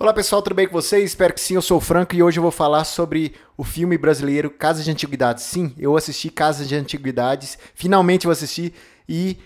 Olá pessoal, tudo bem com vocês? Espero que sim, eu sou o Franco e hoje eu vou falar sobre o filme brasileiro Casas de Antiguidades. Sim, eu assisti Casas de Antiguidades, finalmente eu assisti e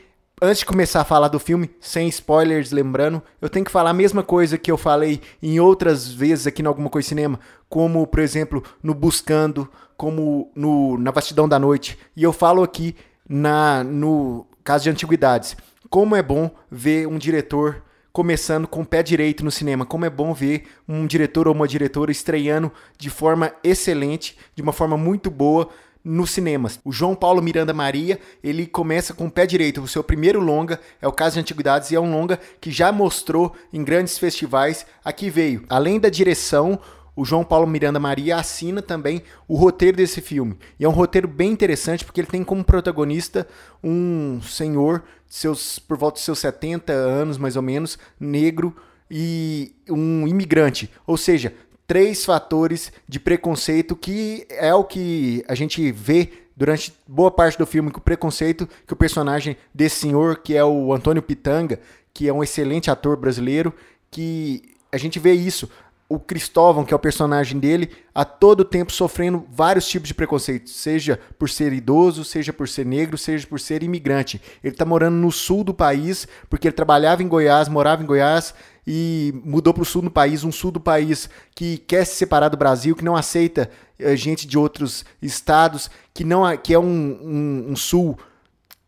antes de começar a falar do filme, sem spoilers, lembrando, eu tenho que falar a mesma coisa que eu falei em outras vezes aqui no Alguma Coisa Cinema, como por exemplo no Buscando, como no Na Vastidão da Noite, e eu falo aqui na no Casas de Antiguidades. Como é bom ver um diretor começando com o pé direito no cinema. Como é bom ver um diretor ou uma diretora estreando de forma excelente, de uma forma muito boa nos cinemas. O João Paulo Miranda Maria, ele começa com o pé direito. O seu primeiro longa é o Caso de Antiguidades e é um longa que já mostrou em grandes festivais. Aqui veio, além da direção, o João Paulo Miranda Maria assina também o roteiro desse filme. E é um roteiro bem interessante porque ele tem como protagonista um senhor seus por volta dos seus 70 anos mais ou menos, negro e um imigrante. Ou seja, três fatores de preconceito que é o que a gente vê durante boa parte do filme, que o preconceito que o personagem desse senhor, que é o Antônio Pitanga, que é um excelente ator brasileiro, que a gente vê isso o Cristóvão, que é o personagem dele, a todo tempo sofrendo vários tipos de preconceitos, seja por ser idoso, seja por ser negro, seja por ser imigrante. Ele está morando no sul do país, porque ele trabalhava em Goiás, morava em Goiás e mudou para o sul do país, um sul do país que quer se separar do Brasil, que não aceita eh, gente de outros estados, que não que é um, um, um sul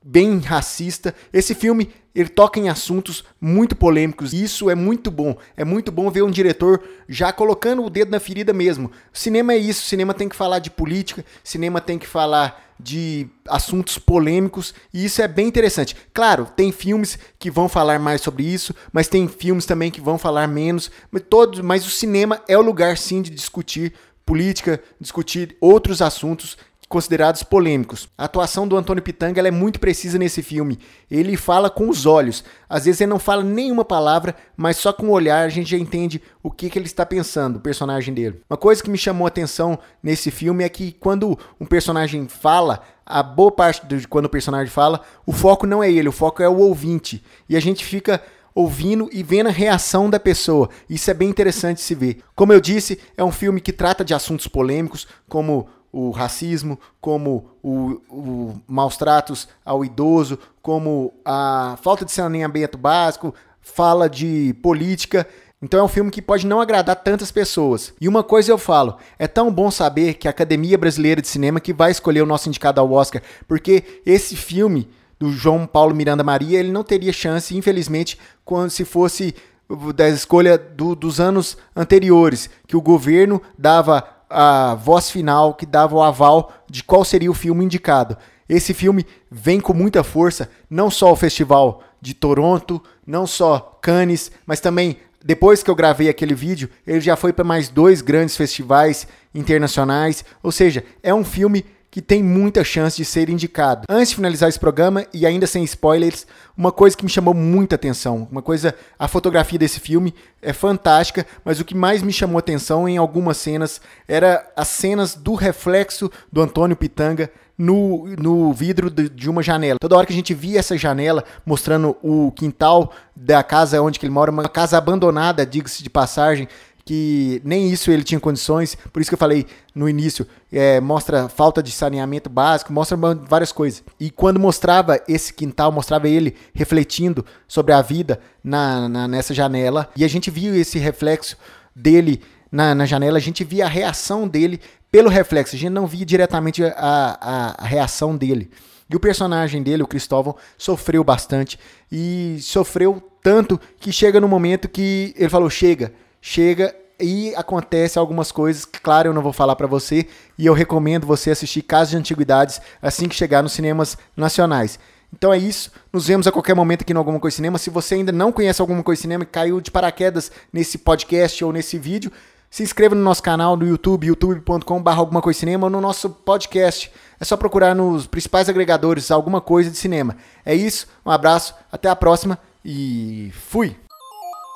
bem racista. Esse filme ele toca em assuntos muito polêmicos e isso é muito bom. É muito bom ver um diretor já colocando o dedo na ferida mesmo. Cinema é isso, cinema tem que falar de política, cinema tem que falar de assuntos polêmicos e isso é bem interessante. Claro, tem filmes que vão falar mais sobre isso, mas tem filmes também que vão falar menos, mas todos, mas o cinema é o lugar sim de discutir política, discutir outros assuntos considerados polêmicos. A atuação do Antônio Pitanga é muito precisa nesse filme. Ele fala com os olhos. Às vezes ele não fala nenhuma palavra, mas só com o olhar a gente já entende o que, que ele está pensando, o personagem dele. Uma coisa que me chamou a atenção nesse filme é que quando um personagem fala, a boa parte de quando o personagem fala, o foco não é ele, o foco é o ouvinte. E a gente fica ouvindo e vendo a reação da pessoa. Isso é bem interessante se ver. Como eu disse, é um filme que trata de assuntos polêmicos, como o racismo, como o, o maus tratos ao idoso, como a falta de saneamento básico, fala de política. Então é um filme que pode não agradar tantas pessoas. E uma coisa eu falo, é tão bom saber que a Academia Brasileira de Cinema que vai escolher o nosso indicado ao Oscar, porque esse filme do João Paulo Miranda Maria, ele não teria chance, infelizmente, quando se fosse da escolha do, dos anos anteriores, que o governo dava a voz final que dava o aval de qual seria o filme indicado. Esse filme vem com muita força, não só o Festival de Toronto, não só Cannes, mas também depois que eu gravei aquele vídeo, ele já foi para mais dois grandes festivais internacionais. Ou seja, é um filme que tem muita chance de ser indicado. Antes de finalizar esse programa, e ainda sem spoilers, uma coisa que me chamou muita atenção, uma coisa, a fotografia desse filme é fantástica, mas o que mais me chamou atenção em algumas cenas era as cenas do reflexo do Antônio Pitanga no, no vidro de, uma janela. Toda hora que a gente via essa janela mostrando o quintal da casa onde ele mora, uma casa abandonada, diga-se de passagem, que nem isso ele tinha condições, por isso que eu falei no início, é, mostra falta de saneamento básico, mostra várias coisas. E quando mostrava esse quintal, mostrava ele refletindo sobre a vida na, na nessa janela, e a gente viu esse reflexo dele na, na, janela, a gente via a reação dele pelo reflexo, a gente não via diretamente a, a, a reação dele. E o personagem dele, o Cristóvão, sofreu bastante e sofreu tanto que chega no momento que ele falou: chega, chega e acontece algumas coisas que, claro, eu não vou falar para você e eu recomendo você assistir Casos de Antiguidades assim que chegar nos cinemas nacionais. Então é isso. Nos vemos a qualquer momento aqui no Alguma Coisa Cinema. Se você ainda não conhece Alguma Coisa Cinema e caiu de paraquedas nesse podcast ou nesse vídeo, se inscreva no nosso canal no YouTube, youtube.com.br Alguma Coisa Cinema ou no nosso podcast. É só procurar nos principais agregadores Alguma Coisa de Cinema. É isso. Um abraço, até a próxima e fui!